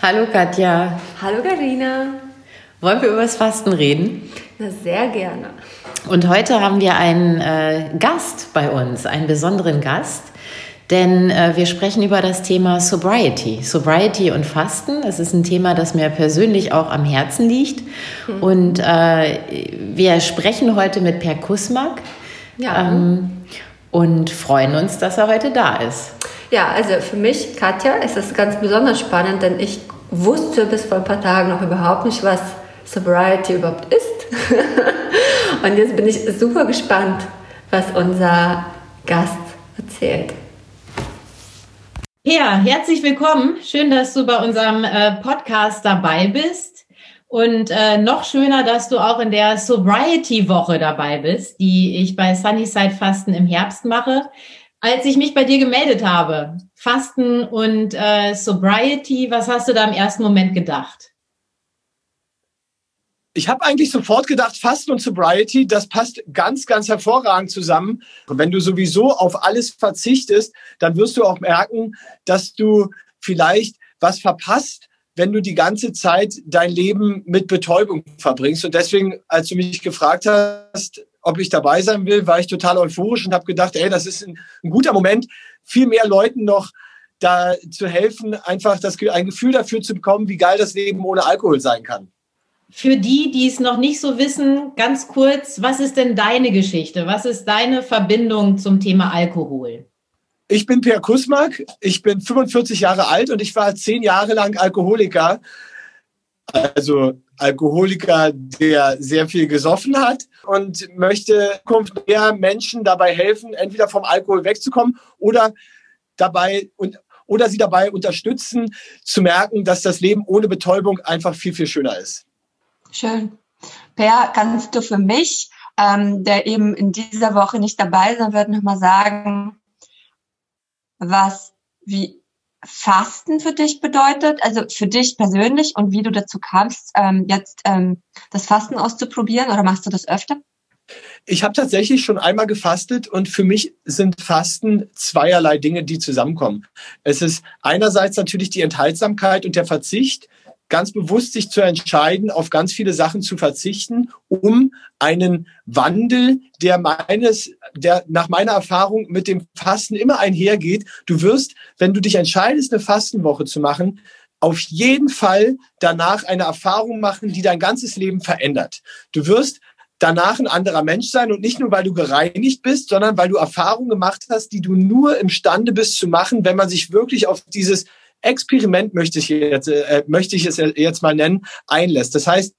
Hallo Katja. Hallo Karina. Wollen wir über das Fasten reden? Na, sehr gerne. Und heute haben wir einen äh, Gast bei uns, einen besonderen Gast, denn äh, wir sprechen über das Thema Sobriety. Sobriety und Fasten, das ist ein Thema, das mir persönlich auch am Herzen liegt. Mhm. Und äh, wir sprechen heute mit Per Kusmak ja. ähm, und freuen uns, dass er heute da ist. Ja, also für mich, Katja, ist das ganz besonders spannend, denn ich wusste bis vor ein paar Tagen noch überhaupt nicht, was Sobriety überhaupt ist. Und jetzt bin ich super gespannt, was unser Gast erzählt. Ja, herzlich willkommen. Schön, dass du bei unserem äh, Podcast dabei bist. Und äh, noch schöner, dass du auch in der Sobriety-Woche dabei bist, die ich bei Sunnyside Fasten im Herbst mache. Als ich mich bei dir gemeldet habe, Fasten und äh, Sobriety, was hast du da im ersten Moment gedacht? Ich habe eigentlich sofort gedacht, Fasten und Sobriety, das passt ganz, ganz hervorragend zusammen. Und wenn du sowieso auf alles verzichtest, dann wirst du auch merken, dass du vielleicht was verpasst, wenn du die ganze Zeit dein Leben mit Betäubung verbringst. Und deswegen, als du mich gefragt hast, ob ich dabei sein will, war ich total euphorisch und habe gedacht, ey, das ist ein, ein, guter Moment, viel mehr Leuten noch da zu helfen, einfach das, ein Gefühl dafür zu bekommen, wie geil das Leben ohne Alkohol sein kann. Für die, die es noch nicht so wissen, ganz kurz, was ist denn deine Geschichte? Was ist deine Verbindung zum Thema Alkohol? Ich bin Per Kusmak, ich bin 45 Jahre alt und ich war zehn Jahre lang Alkoholiker. Also Alkoholiker, der sehr viel gesoffen hat und möchte mehr Menschen dabei helfen, entweder vom Alkohol wegzukommen oder dabei und oder sie dabei unterstützen, zu merken, dass das Leben ohne Betäubung einfach viel, viel schöner ist. Schön. Per, kannst du für mich, ähm, der eben in dieser Woche nicht dabei sein wird, nochmal sagen, was, wie Fasten für dich bedeutet, also für dich persönlich und wie du dazu kamst, ähm, jetzt ähm, das Fasten auszuprobieren oder machst du das öfter? Ich habe tatsächlich schon einmal gefastet und für mich sind Fasten zweierlei Dinge, die zusammenkommen. Es ist einerseits natürlich die Enthaltsamkeit und der Verzicht, ganz bewusst sich zu entscheiden, auf ganz viele Sachen zu verzichten, um einen Wandel, der meines, der nach meiner Erfahrung mit dem Fasten immer einhergeht. Du wirst, wenn du dich entscheidest, eine Fastenwoche zu machen, auf jeden Fall danach eine Erfahrung machen, die dein ganzes Leben verändert. Du wirst danach ein anderer Mensch sein und nicht nur, weil du gereinigt bist, sondern weil du Erfahrungen gemacht hast, die du nur imstande bist zu machen, wenn man sich wirklich auf dieses Experiment möchte ich jetzt, äh, möchte ich es jetzt mal nennen, einlässt. Das heißt,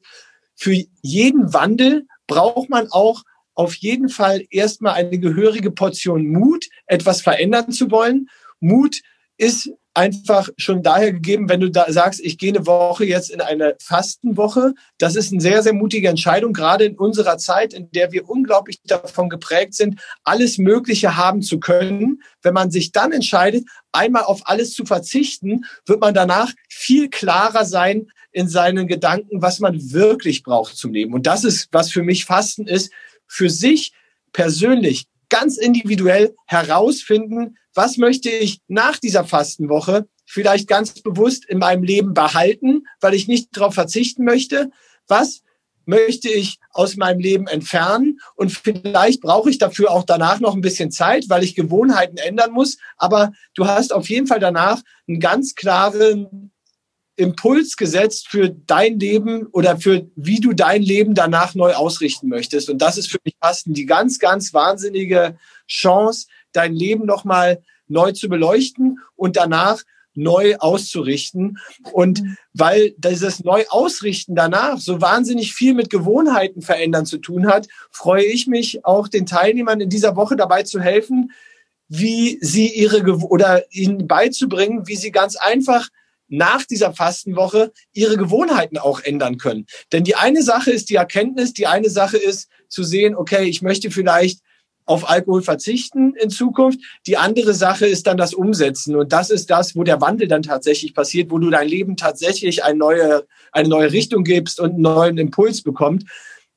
für jeden Wandel braucht man auch auf jeden Fall erstmal eine gehörige Portion Mut, etwas verändern zu wollen. Mut ist einfach schon daher gegeben, wenn du da sagst, ich gehe eine Woche jetzt in eine Fastenwoche. Das ist eine sehr, sehr mutige Entscheidung, gerade in unserer Zeit, in der wir unglaublich davon geprägt sind, alles Mögliche haben zu können. Wenn man sich dann entscheidet, einmal auf alles zu verzichten, wird man danach viel klarer sein in seinen Gedanken, was man wirklich braucht zum Leben. Und das ist, was für mich Fasten ist, für sich persönlich ganz individuell herausfinden, was möchte ich nach dieser Fastenwoche vielleicht ganz bewusst in meinem Leben behalten, weil ich nicht darauf verzichten möchte? Was möchte ich aus meinem Leben entfernen? Und vielleicht brauche ich dafür auch danach noch ein bisschen Zeit, weil ich Gewohnheiten ändern muss. Aber du hast auf jeden Fall danach einen ganz klaren Impuls gesetzt für dein Leben oder für wie du dein Leben danach neu ausrichten möchtest. Und das ist für mich fast die ganz, ganz wahnsinnige Chance, dein Leben nochmal neu zu beleuchten und danach neu auszurichten. Und weil dieses Neuausrichten danach so wahnsinnig viel mit Gewohnheiten verändern zu tun hat, freue ich mich auch den Teilnehmern in dieser Woche dabei zu helfen, wie sie ihre oder ihnen beizubringen, wie sie ganz einfach nach dieser Fastenwoche ihre Gewohnheiten auch ändern können. Denn die eine Sache ist die Erkenntnis, die eine Sache ist zu sehen, okay, ich möchte vielleicht auf Alkohol verzichten in Zukunft. Die andere Sache ist dann das Umsetzen. Und das ist das, wo der Wandel dann tatsächlich passiert, wo du dein Leben tatsächlich eine neue, eine neue Richtung gibst und einen neuen Impuls bekommt.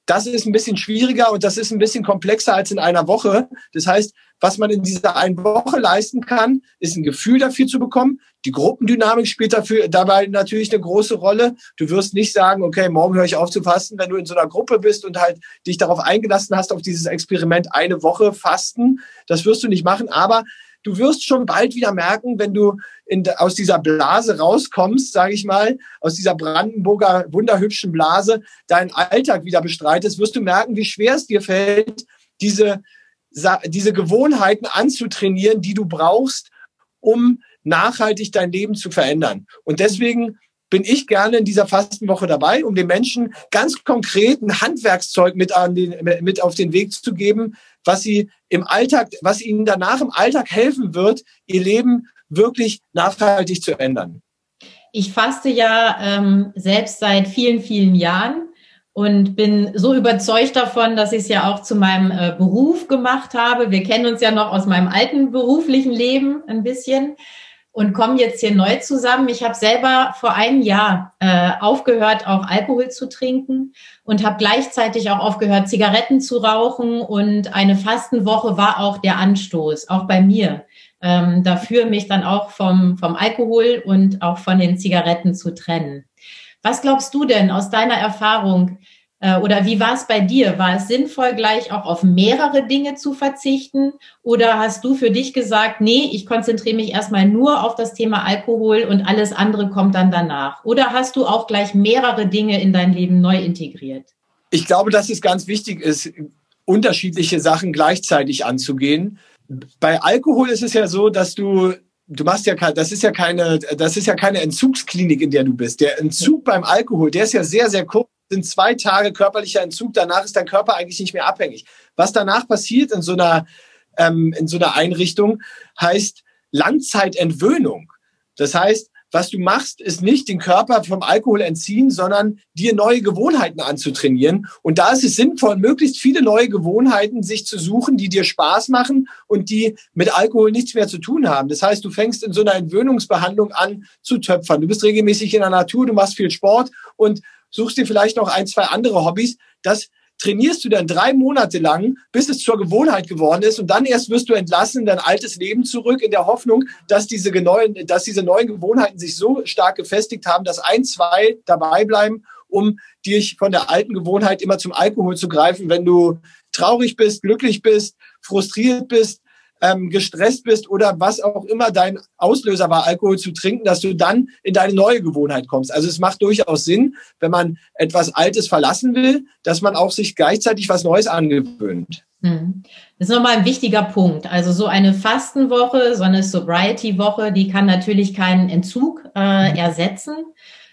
Das ist ein bisschen schwieriger und das ist ein bisschen komplexer als in einer Woche. Das heißt, was man in dieser einen Woche leisten kann, ist ein Gefühl dafür zu bekommen. Die Gruppendynamik spielt dafür dabei natürlich eine große Rolle. Du wirst nicht sagen, okay, morgen höre ich auf zu fasten, wenn du in so einer Gruppe bist und halt dich darauf eingelassen hast, auf dieses Experiment eine Woche fasten. Das wirst du nicht machen, aber du wirst schon bald wieder merken, wenn du in, aus dieser Blase rauskommst, sage ich mal, aus dieser Brandenburger wunderhübschen Blase, deinen Alltag wieder bestreitest, wirst du merken, wie schwer es dir fällt, diese, diese Gewohnheiten anzutrainieren, die du brauchst, um nachhaltig dein Leben zu verändern. Und deswegen bin ich gerne in dieser Fastenwoche dabei, um den Menschen ganz konkret ein Handwerkszeug mit, an den, mit auf den Weg zu geben, was sie im Alltag, was ihnen danach im Alltag helfen wird, ihr Leben wirklich nachhaltig zu ändern. Ich faste ja ähm, selbst seit vielen, vielen Jahren und bin so überzeugt davon, dass ich es ja auch zu meinem äh, Beruf gemacht habe. Wir kennen uns ja noch aus meinem alten beruflichen Leben ein bisschen und kommen jetzt hier neu zusammen. Ich habe selber vor einem Jahr äh, aufgehört, auch Alkohol zu trinken und habe gleichzeitig auch aufgehört, Zigaretten zu rauchen. Und eine Fastenwoche war auch der Anstoß, auch bei mir, ähm, dafür mich dann auch vom, vom Alkohol und auch von den Zigaretten zu trennen. Was glaubst du denn aus deiner Erfahrung? Äh, oder wie war es bei dir? War es sinnvoll, gleich auch auf mehrere Dinge zu verzichten? Oder hast du für dich gesagt, nee, ich konzentriere mich erstmal nur auf das Thema Alkohol und alles andere kommt dann danach? Oder hast du auch gleich mehrere Dinge in dein Leben neu integriert? Ich glaube, dass es ganz wichtig ist, unterschiedliche Sachen gleichzeitig anzugehen. Bei Alkohol ist es ja so, dass du du machst ja das ist ja keine das ist ja keine Entzugsklinik in der du bist der Entzug beim Alkohol der ist ja sehr sehr kurz sind zwei Tage körperlicher Entzug, danach ist dein Körper eigentlich nicht mehr abhängig. Was danach passiert in so einer, ähm, in so einer Einrichtung, heißt Langzeitentwöhnung. Das heißt, was du machst, ist nicht den Körper vom Alkohol entziehen, sondern dir neue Gewohnheiten anzutrainieren. Und da ist es sinnvoll, möglichst viele neue Gewohnheiten sich zu suchen, die dir Spaß machen und die mit Alkohol nichts mehr zu tun haben. Das heißt, du fängst in so einer Entwöhnungsbehandlung an zu töpfern. Du bist regelmäßig in der Natur, du machst viel Sport und suchst dir vielleicht noch ein, zwei andere Hobbys. Das trainierst du dann drei Monate lang, bis es zur Gewohnheit geworden ist und dann erst wirst du entlassen in dein altes Leben zurück in der Hoffnung, dass diese neuen, dass diese neuen Gewohnheiten sich so stark gefestigt haben, dass ein, zwei dabei bleiben, um dich von der alten Gewohnheit immer zum Alkohol zu greifen, wenn du traurig bist, glücklich bist, frustriert bist, ähm, gestresst bist oder was auch immer dein Auslöser war, Alkohol zu trinken, dass du dann in deine neue Gewohnheit kommst. Also es macht durchaus Sinn, wenn man etwas Altes verlassen will, dass man auch sich gleichzeitig was Neues angewöhnt. Hm. Das ist nochmal ein wichtiger Punkt. Also so eine Fastenwoche, so eine Sobriety-Woche, die kann natürlich keinen Entzug äh, ersetzen.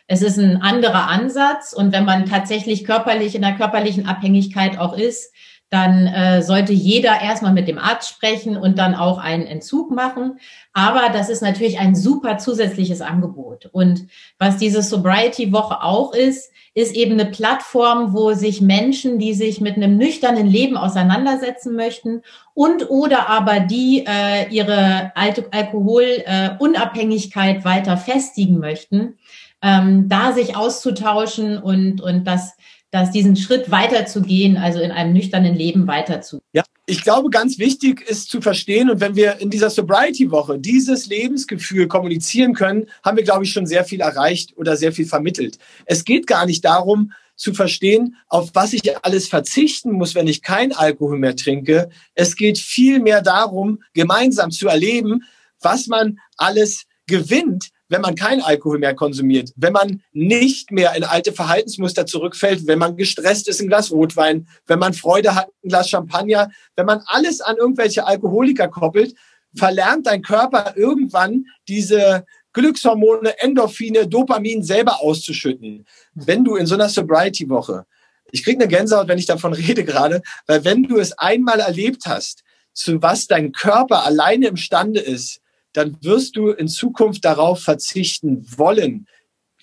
Es ist ein anderer Ansatz und wenn man tatsächlich körperlich in der körperlichen Abhängigkeit auch ist, dann äh, sollte jeder erstmal mit dem Arzt sprechen und dann auch einen Entzug machen. Aber das ist natürlich ein super zusätzliches Angebot. Und was diese Sobriety-Woche auch ist, ist eben eine Plattform, wo sich Menschen, die sich mit einem nüchternen Leben auseinandersetzen möchten und oder aber die äh, ihre Alkoholunabhängigkeit äh, weiter festigen möchten, ähm, da sich auszutauschen und, und das dass diesen Schritt weiterzugehen, also in einem nüchternen Leben weiterzugehen. Ja, ich glaube, ganz wichtig ist zu verstehen und wenn wir in dieser Sobriety-Woche dieses Lebensgefühl kommunizieren können, haben wir, glaube ich, schon sehr viel erreicht oder sehr viel vermittelt. Es geht gar nicht darum, zu verstehen, auf was ich alles verzichten muss, wenn ich kein Alkohol mehr trinke. Es geht vielmehr darum, gemeinsam zu erleben, was man alles gewinnt, wenn man kein Alkohol mehr konsumiert, wenn man nicht mehr in alte Verhaltensmuster zurückfällt, wenn man gestresst ist, ein Glas Rotwein, wenn man Freude hat, ein Glas Champagner, wenn man alles an irgendwelche Alkoholiker koppelt, verlernt dein Körper irgendwann diese Glückshormone, Endorphine, Dopamin selber auszuschütten. Wenn du in so einer Sobriety-Woche, ich kriege eine Gänsehaut, wenn ich davon rede gerade, weil wenn du es einmal erlebt hast, zu was dein Körper alleine imstande ist, dann wirst du in Zukunft darauf verzichten wollen,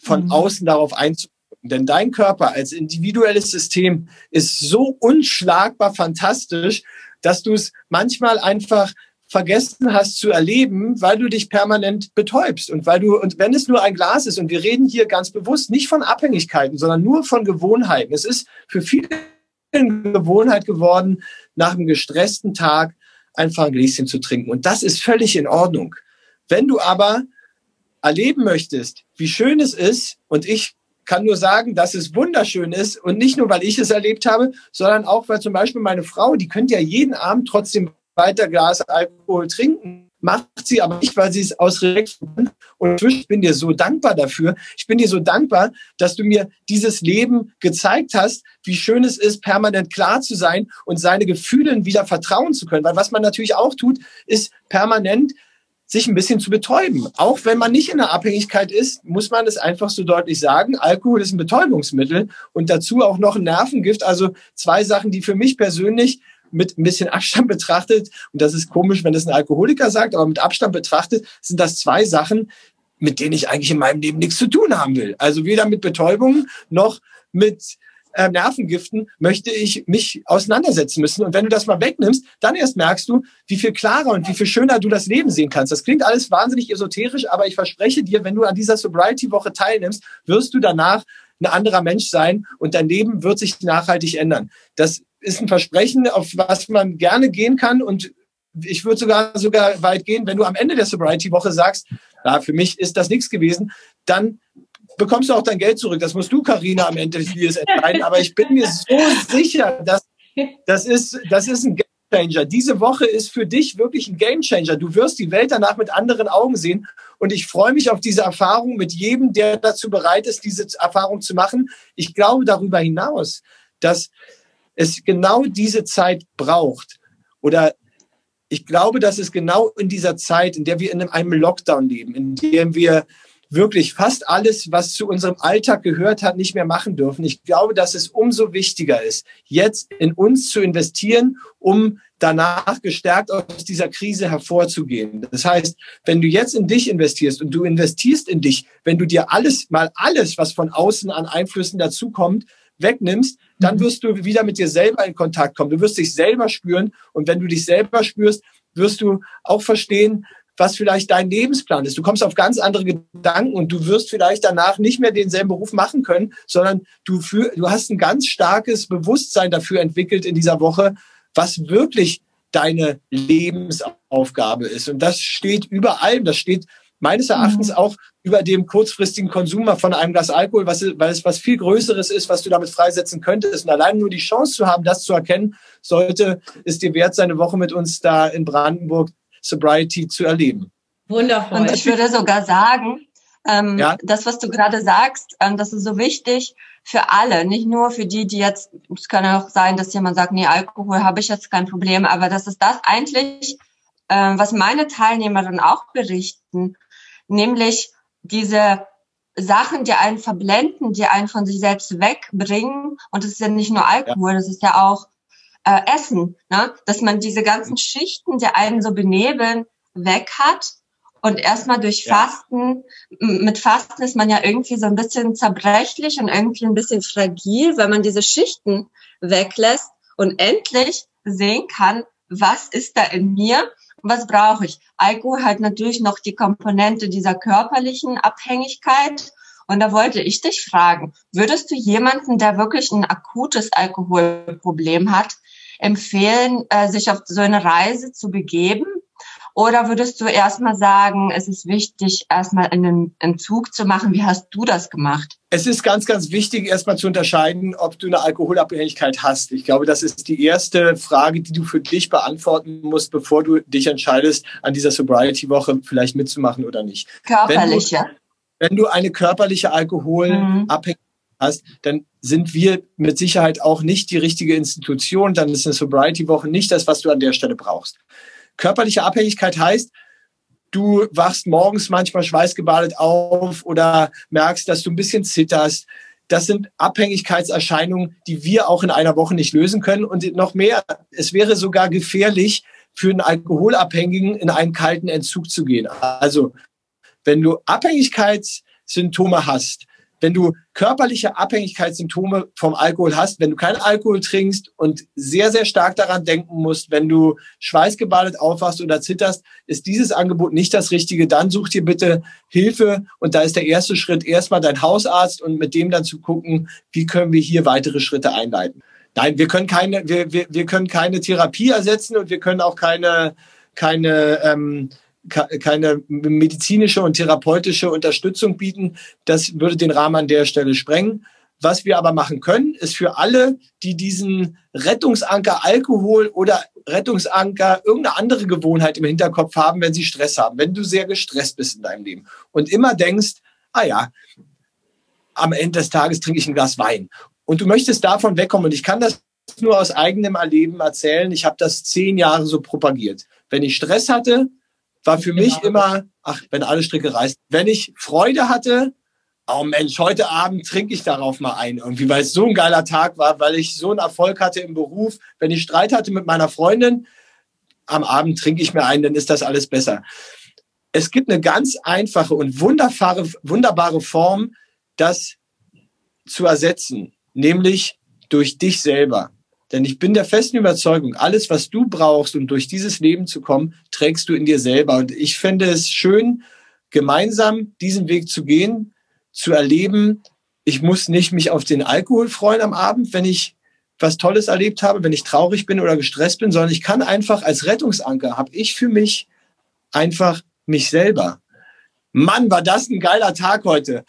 von mhm. außen darauf einzuwirken. Denn dein Körper als individuelles System ist so unschlagbar fantastisch, dass du es manchmal einfach vergessen hast zu erleben, weil du dich permanent betäubst und weil du, und wenn es nur ein Glas ist, und wir reden hier ganz bewusst nicht von Abhängigkeiten, sondern nur von Gewohnheiten. Es ist für viele Gewohnheit geworden, nach einem gestressten Tag einfach ein Gläschen zu trinken. Und das ist völlig in Ordnung. Wenn du aber erleben möchtest, wie schön es ist, und ich kann nur sagen, dass es wunderschön ist und nicht nur, weil ich es erlebt habe, sondern auch, weil zum Beispiel meine Frau, die könnte ja jeden Abend trotzdem weiter Glas Alkohol trinken, macht sie aber nicht, weil sie es aus Respekt und ich bin dir so dankbar dafür. Ich bin dir so dankbar, dass du mir dieses Leben gezeigt hast, wie schön es ist, permanent klar zu sein und seine Gefühle wieder vertrauen zu können. Weil was man natürlich auch tut, ist permanent sich ein bisschen zu betäuben. Auch wenn man nicht in der Abhängigkeit ist, muss man es einfach so deutlich sagen. Alkohol ist ein Betäubungsmittel und dazu auch noch ein Nervengift. Also zwei Sachen, die für mich persönlich mit ein bisschen Abstand betrachtet, und das ist komisch, wenn das ein Alkoholiker sagt, aber mit Abstand betrachtet sind das zwei Sachen, mit denen ich eigentlich in meinem Leben nichts zu tun haben will. Also weder mit Betäubung noch mit äh, Nervengiften möchte ich mich auseinandersetzen müssen. Und wenn du das mal wegnimmst, dann erst merkst du, wie viel klarer und wie viel schöner du das Leben sehen kannst. Das klingt alles wahnsinnig esoterisch, aber ich verspreche dir, wenn du an dieser Sobriety-Woche teilnimmst, wirst du danach ein anderer Mensch sein und dein Leben wird sich nachhaltig ändern. Das ist ein Versprechen, auf was man gerne gehen kann und ich würde sogar sogar weit gehen, wenn du am Ende der Sobriety-Woche sagst, na, für mich ist das nichts gewesen, dann bekommst du auch dein Geld zurück. Das musst du, Karina, am Ende des Liedes entscheiden. Aber ich bin mir so sicher, dass das ist, das ist ein Gamechanger. Diese Woche ist für dich wirklich ein Gamechanger. Du wirst die Welt danach mit anderen Augen sehen. Und ich freue mich auf diese Erfahrung mit jedem, der dazu bereit ist, diese Erfahrung zu machen. Ich glaube darüber hinaus, dass es genau diese Zeit braucht. Oder ich glaube, dass es genau in dieser Zeit, in der wir in einem Lockdown leben, in dem wir wirklich fast alles, was zu unserem Alltag gehört hat, nicht mehr machen dürfen. Ich glaube, dass es umso wichtiger ist, jetzt in uns zu investieren, um danach gestärkt aus dieser Krise hervorzugehen. Das heißt, wenn du jetzt in dich investierst und du investierst in dich, wenn du dir alles, mal alles, was von außen an Einflüssen dazukommt, wegnimmst, dann mhm. wirst du wieder mit dir selber in Kontakt kommen. Du wirst dich selber spüren und wenn du dich selber spürst, wirst du auch verstehen, was vielleicht dein Lebensplan ist. Du kommst auf ganz andere Gedanken und du wirst vielleicht danach nicht mehr denselben Beruf machen können, sondern du, für, du hast ein ganz starkes Bewusstsein dafür entwickelt in dieser Woche, was wirklich deine Lebensaufgabe ist. Und das steht über allem. Das steht meines Erachtens mhm. auch über dem kurzfristigen Konsum von einem Glas Alkohol, was, weil es was viel Größeres ist, was du damit freisetzen könntest. Und allein nur die Chance zu haben, das zu erkennen, sollte es dir wert sein, eine Woche mit uns da in Brandenburg Sobriety zu erleben. Wundervoll. Und ich würde sogar sagen, ähm, ja? das, was du gerade sagst, ähm, das ist so wichtig für alle, nicht nur für die, die jetzt, es kann ja auch sein, dass jemand sagt, nee, Alkohol habe ich jetzt kein Problem, aber das ist das eigentlich, ähm, was meine Teilnehmerinnen auch berichten, nämlich diese Sachen, die einen verblenden, die einen von sich selbst wegbringen. Und es ist ja nicht nur Alkohol, ja. das ist ja auch äh, Essen, ne? dass man diese ganzen Schichten, die einen so benebeln, weg hat. Und erstmal durch Fasten, ja. mit Fasten ist man ja irgendwie so ein bisschen zerbrechlich und irgendwie ein bisschen fragil, weil man diese Schichten weglässt und endlich sehen kann, was ist da in mir was brauche ich. Alkohol hat natürlich noch die Komponente dieser körperlichen Abhängigkeit. Und da wollte ich dich fragen, würdest du jemanden, der wirklich ein akutes Alkoholproblem hat, empfehlen, äh, sich auf so eine Reise zu begeben? Oder würdest du erstmal sagen, es ist wichtig, erstmal einen Entzug zu machen? Wie hast du das gemacht? Es ist ganz, ganz wichtig, erstmal zu unterscheiden, ob du eine Alkoholabhängigkeit hast. Ich glaube, das ist die erste Frage, die du für dich beantworten musst, bevor du dich entscheidest, an dieser Sobriety-Woche vielleicht mitzumachen oder nicht. Körperliche. Wenn du, wenn du eine körperliche Alkoholabhängigkeit hast, dann sind wir mit Sicherheit auch nicht die richtige Institution. Dann ist eine Sobriety-Woche nicht das, was du an der Stelle brauchst. Körperliche Abhängigkeit heißt, du wachst morgens manchmal schweißgebadet auf oder merkst, dass du ein bisschen zitterst. Das sind Abhängigkeitserscheinungen, die wir auch in einer Woche nicht lösen können. Und noch mehr, es wäre sogar gefährlich, für einen Alkoholabhängigen in einen kalten Entzug zu gehen. Also, wenn du Abhängigkeitssymptome hast, wenn du körperliche Abhängigkeitssymptome vom Alkohol hast, wenn du keinen Alkohol trinkst und sehr, sehr stark daran denken musst, wenn du schweißgebadet aufwachst oder zitterst, ist dieses Angebot nicht das Richtige. Dann such dir bitte Hilfe und da ist der erste Schritt erstmal dein Hausarzt und mit dem dann zu gucken, wie können wir hier weitere Schritte einleiten. Nein, wir können keine, wir, wir, wir können keine Therapie ersetzen und wir können auch keine, keine, ähm, keine medizinische und therapeutische Unterstützung bieten. Das würde den Rahmen an der Stelle sprengen. Was wir aber machen können, ist für alle, die diesen Rettungsanker Alkohol oder Rettungsanker irgendeine andere Gewohnheit im Hinterkopf haben, wenn sie Stress haben, wenn du sehr gestresst bist in deinem Leben und immer denkst, ah ja, am Ende des Tages trinke ich ein Glas Wein und du möchtest davon wegkommen. Und ich kann das nur aus eigenem Erleben erzählen. Ich habe das zehn Jahre so propagiert. Wenn ich Stress hatte, war für mich genau. immer, ach, wenn alle Stricke reißen. Wenn ich Freude hatte, oh Mensch, heute Abend trinke ich darauf mal ein irgendwie, weil es so ein geiler Tag war, weil ich so einen Erfolg hatte im Beruf. Wenn ich Streit hatte mit meiner Freundin, am Abend trinke ich mir ein, dann ist das alles besser. Es gibt eine ganz einfache und wunderbare, wunderbare Form, das zu ersetzen nämlich durch dich selber. Denn ich bin der festen Überzeugung, alles, was du brauchst, um durch dieses Leben zu kommen, trägst du in dir selber. Und ich fände es schön, gemeinsam diesen Weg zu gehen, zu erleben. Ich muss nicht mich auf den Alkohol freuen am Abend, wenn ich was Tolles erlebt habe, wenn ich traurig bin oder gestresst bin, sondern ich kann einfach als Rettungsanker, habe ich für mich einfach mich selber. Mann, war das ein geiler Tag heute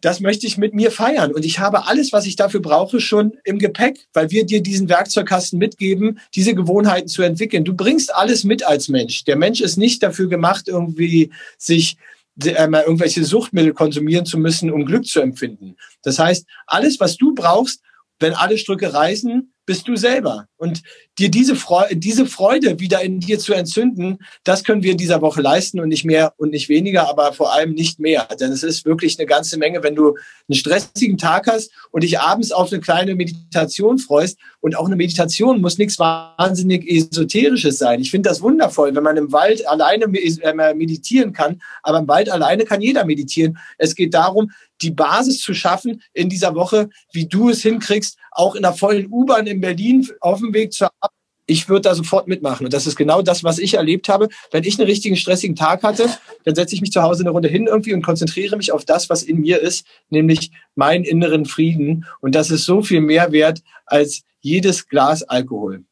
das möchte ich mit mir feiern. Und ich habe alles, was ich dafür brauche, schon im Gepäck, weil wir dir diesen Werkzeugkasten mitgeben, diese Gewohnheiten zu entwickeln. Du bringst alles mit als Mensch. Der Mensch ist nicht dafür gemacht, irgendwie sich äh, irgendwelche Suchtmittel konsumieren zu müssen, um Glück zu empfinden. Das heißt, alles, was du brauchst, wenn alle Strücke reißen, bist du selber. Und dir diese Freude, diese Freude wieder in dir zu entzünden, das können wir in dieser Woche leisten und nicht mehr und nicht weniger, aber vor allem nicht mehr. Denn es ist wirklich eine ganze Menge, wenn du einen stressigen Tag hast und dich abends auf eine kleine Meditation freust. Und auch eine Meditation muss nichts wahnsinnig Esoterisches sein. Ich finde das wundervoll, wenn man im Wald alleine äh, meditieren kann. Aber im Wald alleine kann jeder meditieren. Es geht darum, die Basis zu schaffen in dieser Woche, wie du es hinkriegst, auch in der vollen U-Bahn in Berlin auf dem Weg zur Arbeit. Ich würde da sofort mitmachen. Und das ist genau das, was ich erlebt habe. Wenn ich einen richtigen stressigen Tag hatte, dann setze ich mich zu Hause eine Runde hin irgendwie und konzentriere mich auf das, was in mir ist, nämlich meinen inneren Frieden. Und das ist so viel mehr wert als jedes Glas Alkohol.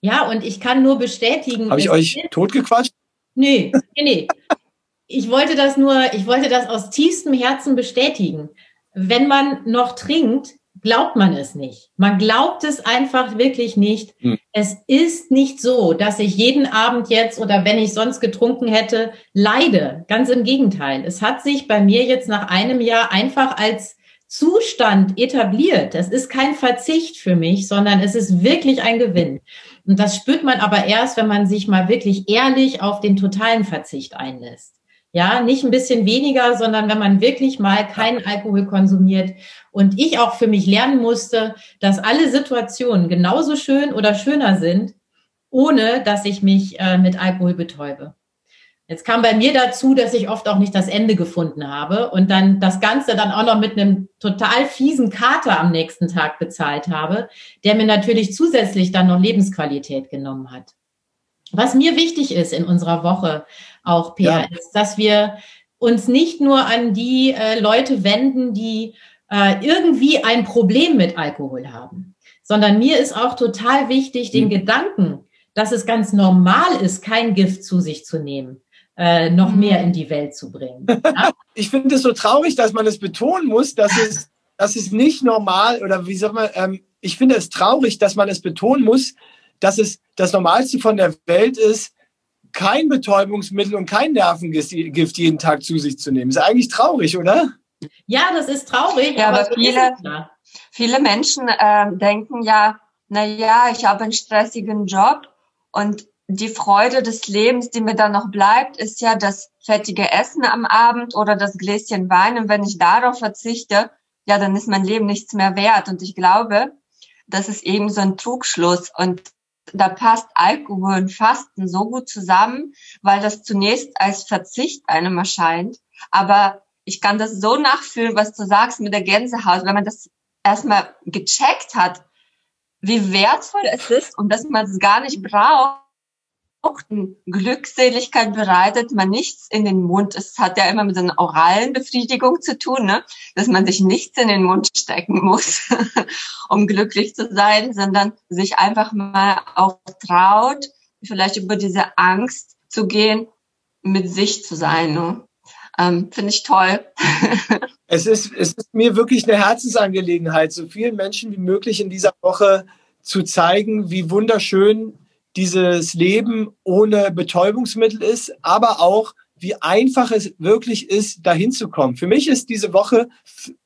Ja, und ich kann nur bestätigen. Habe ich euch totgequatscht? Nee, nee, nee ich wollte das nur, ich wollte das aus tiefstem Herzen bestätigen. Wenn man noch trinkt, glaubt man es nicht. Man glaubt es einfach wirklich nicht. Hm. Es ist nicht so, dass ich jeden Abend jetzt oder wenn ich sonst getrunken hätte, leide. Ganz im Gegenteil. Es hat sich bei mir jetzt nach einem Jahr einfach als Zustand etabliert. Es ist kein Verzicht für mich, sondern es ist wirklich ein Gewinn. Und das spürt man aber erst, wenn man sich mal wirklich ehrlich auf den totalen Verzicht einlässt. Ja, nicht ein bisschen weniger, sondern wenn man wirklich mal keinen Alkohol konsumiert. Und ich auch für mich lernen musste, dass alle Situationen genauso schön oder schöner sind, ohne dass ich mich äh, mit Alkohol betäube. Jetzt kam bei mir dazu, dass ich oft auch nicht das Ende gefunden habe und dann das Ganze dann auch noch mit einem total fiesen Kater am nächsten Tag bezahlt habe, der mir natürlich zusätzlich dann noch Lebensqualität genommen hat. Was mir wichtig ist in unserer Woche, auch, Peer, ja. ist, dass wir uns nicht nur an die äh, Leute wenden, die äh, irgendwie ein Problem mit Alkohol haben, sondern mir ist auch total wichtig, den mhm. Gedanken, dass es ganz normal ist, kein Gift zu sich zu nehmen, äh, noch mhm. mehr in die Welt zu bringen. Ja? Ich finde es so traurig, dass man es betonen muss, dass es, dass es nicht normal oder wie soll man, ähm, ich finde es traurig, dass man es betonen muss, dass es das Normalste von der Welt ist, kein Betäubungsmittel und kein Nervengift jeden Tag zu sich zu nehmen. Ist eigentlich traurig, oder? Ja, das ist traurig. Ja, aber, aber viele, viele Menschen äh, denken ja, na ja, ich habe einen stressigen Job und die Freude des Lebens, die mir dann noch bleibt, ist ja das fettige Essen am Abend oder das Gläschen Wein. Und wenn ich darauf verzichte, ja, dann ist mein Leben nichts mehr wert. Und ich glaube, das ist eben so ein Trugschluss. Und da passt Alkohol und Fasten so gut zusammen, weil das zunächst als Verzicht einem erscheint. Aber ich kann das so nachfühlen, was du sagst mit der Gänsehaut, wenn man das erstmal gecheckt hat, wie wertvoll es ist und dass man es gar nicht braucht, Glückseligkeit bereitet man nichts in den Mund. Es hat ja immer mit einer oralen Befriedigung zu tun, ne? dass man sich nichts in den Mund stecken muss, um glücklich zu sein, sondern sich einfach mal auch traut, vielleicht über diese Angst zu gehen, mit sich zu sein. Ne? Ähm, Finde ich toll. es, ist, es ist mir wirklich eine Herzensangelegenheit, so vielen Menschen wie möglich in dieser Woche zu zeigen, wie wunderschön dieses Leben ohne Betäubungsmittel ist, aber auch, wie einfach es wirklich ist, dahin zu kommen. Für mich ist diese Woche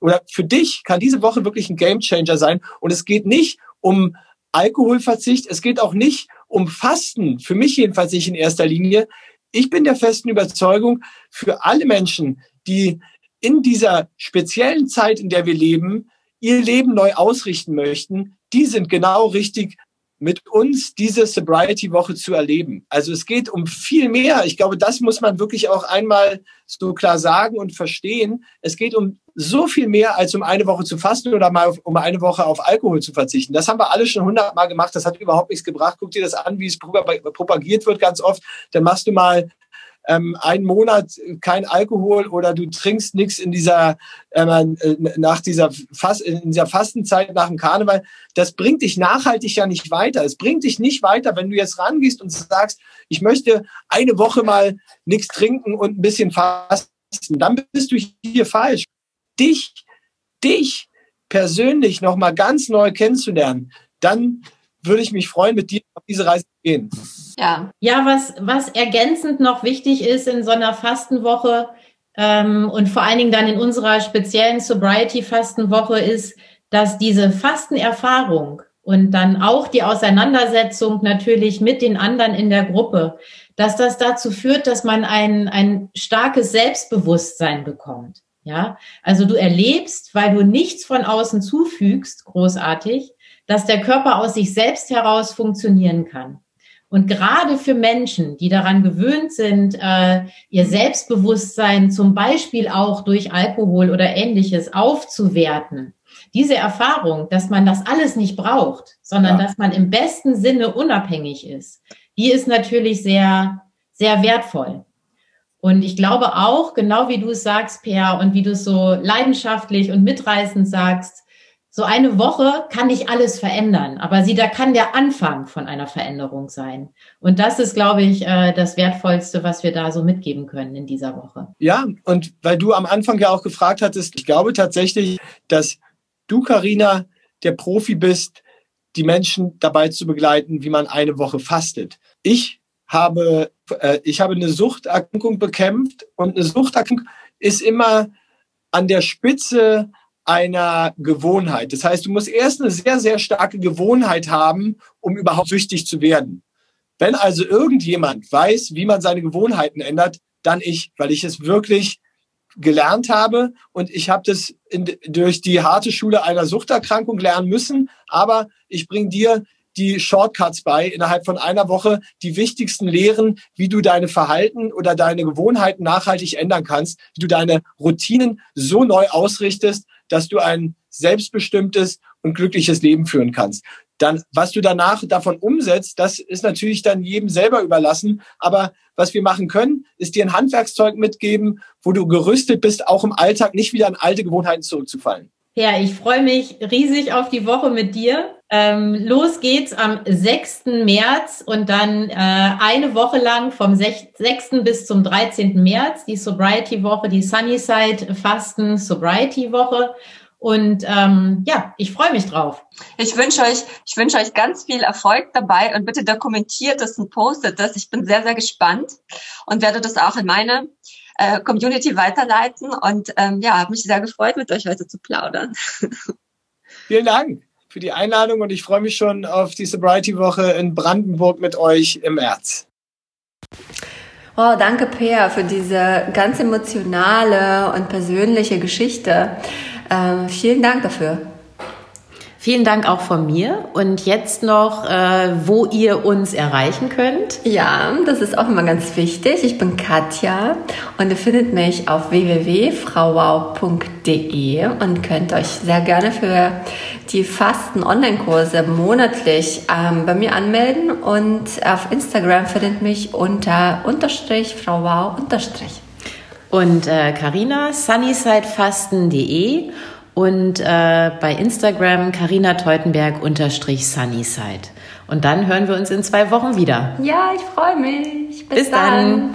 oder für dich kann diese Woche wirklich ein Gamechanger sein. Und es geht nicht um Alkoholverzicht, es geht auch nicht um Fasten. Für mich jedenfalls nicht in erster Linie. Ich bin der festen Überzeugung, für alle Menschen, die in dieser speziellen Zeit, in der wir leben, ihr Leben neu ausrichten möchten, die sind genau richtig mit uns diese Sobriety-Woche zu erleben. Also es geht um viel mehr. Ich glaube, das muss man wirklich auch einmal so klar sagen und verstehen. Es geht um so viel mehr, als um eine Woche zu fasten oder mal um eine Woche auf Alkohol zu verzichten. Das haben wir alle schon hundertmal gemacht. Das hat überhaupt nichts gebracht. Guck dir das an, wie es propagiert wird ganz oft. Dann machst du mal ähm, einen Monat kein Alkohol oder du trinkst nichts in dieser ähm, äh, nach dieser Fast, in dieser Fastenzeit nach dem Karneval, das bringt dich nachhaltig ja nicht weiter. Es bringt dich nicht weiter, wenn du jetzt rangehst und sagst, ich möchte eine Woche mal nichts trinken und ein bisschen fasten. Dann bist du hier falsch. Dich, dich persönlich noch mal ganz neu kennenzulernen, dann würde ich mich freuen, mit dir auf diese Reise zu gehen. Ja, ja was, was ergänzend noch wichtig ist in so einer Fastenwoche ähm, und vor allen Dingen dann in unserer speziellen Sobriety-Fastenwoche ist, dass diese Fastenerfahrung und dann auch die Auseinandersetzung natürlich mit den anderen in der Gruppe, dass das dazu führt, dass man ein, ein starkes Selbstbewusstsein bekommt. Ja, also du erlebst, weil du nichts von außen zufügst, großartig, dass der Körper aus sich selbst heraus funktionieren kann. Und gerade für Menschen, die daran gewöhnt sind, äh, ihr Selbstbewusstsein zum Beispiel auch durch Alkohol oder ähnliches aufzuwerten, diese Erfahrung, dass man das alles nicht braucht, sondern ja. dass man im besten Sinne unabhängig ist, die ist natürlich sehr, sehr wertvoll. Und ich glaube auch, genau wie du es sagst, Per, und wie du es so leidenschaftlich und mitreißend sagst, so eine Woche kann nicht alles verändern, aber sie, da kann der Anfang von einer Veränderung sein. Und das ist, glaube ich, äh, das Wertvollste, was wir da so mitgeben können in dieser Woche. Ja, und weil du am Anfang ja auch gefragt hattest, ich glaube tatsächlich, dass du, Karina, der Profi bist, die Menschen dabei zu begleiten, wie man eine Woche fastet. Ich habe, äh, ich habe eine Suchterkrankung bekämpft und eine Suchterkrankung ist immer an der Spitze einer Gewohnheit. Das heißt, du musst erst eine sehr, sehr starke Gewohnheit haben, um überhaupt süchtig zu werden. Wenn also irgendjemand weiß, wie man seine Gewohnheiten ändert, dann ich, weil ich es wirklich gelernt habe und ich habe das in, durch die harte Schule einer Suchterkrankung lernen müssen, aber ich bringe dir die Shortcuts bei, innerhalb von einer Woche die wichtigsten Lehren, wie du deine Verhalten oder deine Gewohnheiten nachhaltig ändern kannst, wie du deine Routinen so neu ausrichtest, dass du ein selbstbestimmtes und glückliches Leben führen kannst. Dann, was du danach davon umsetzt, das ist natürlich dann jedem selber überlassen. Aber was wir machen können, ist dir ein Handwerkszeug mitgeben, wo du gerüstet bist, auch im Alltag nicht wieder an alte Gewohnheiten zurückzufallen. Ja, ich freue mich riesig auf die Woche mit dir. Ähm, los geht's am 6. März und dann äh, eine Woche lang vom 6. bis zum 13. März die Sobriety-Woche, die Sunnyside Fasten Sobriety-Woche. Und ähm, ja, ich freue mich drauf. Ich wünsche euch, ich wünsche euch ganz viel Erfolg dabei und bitte dokumentiert es und postet das. Ich bin sehr, sehr gespannt und werde das auch in meine äh, Community weiterleiten. Und ähm, ja, habe mich sehr gefreut, mit euch heute zu plaudern. Vielen Dank für die Einladung und ich freue mich schon auf die Sobriety-Woche in Brandenburg mit euch im März. Oh, danke, Peer, für diese ganz emotionale und persönliche Geschichte. Ähm, vielen Dank dafür. Vielen Dank auch von mir. Und jetzt noch, äh, wo ihr uns erreichen könnt. Ja, das ist auch immer ganz wichtig. Ich bin Katja und ihr findet mich auf www.frauwau.de und könnt euch sehr gerne für die Fasten-Online-Kurse monatlich ähm, bei mir anmelden. Und auf Instagram findet mich unter unterstrich frauwau unterstrich. Und Karina, äh, sunnysidefasten.de und äh, bei Instagram Carina Teutenberg unterstrich Sunnyside. Und dann hören wir uns in zwei Wochen wieder. Ja, ich freue mich. Bis, Bis dann. dann.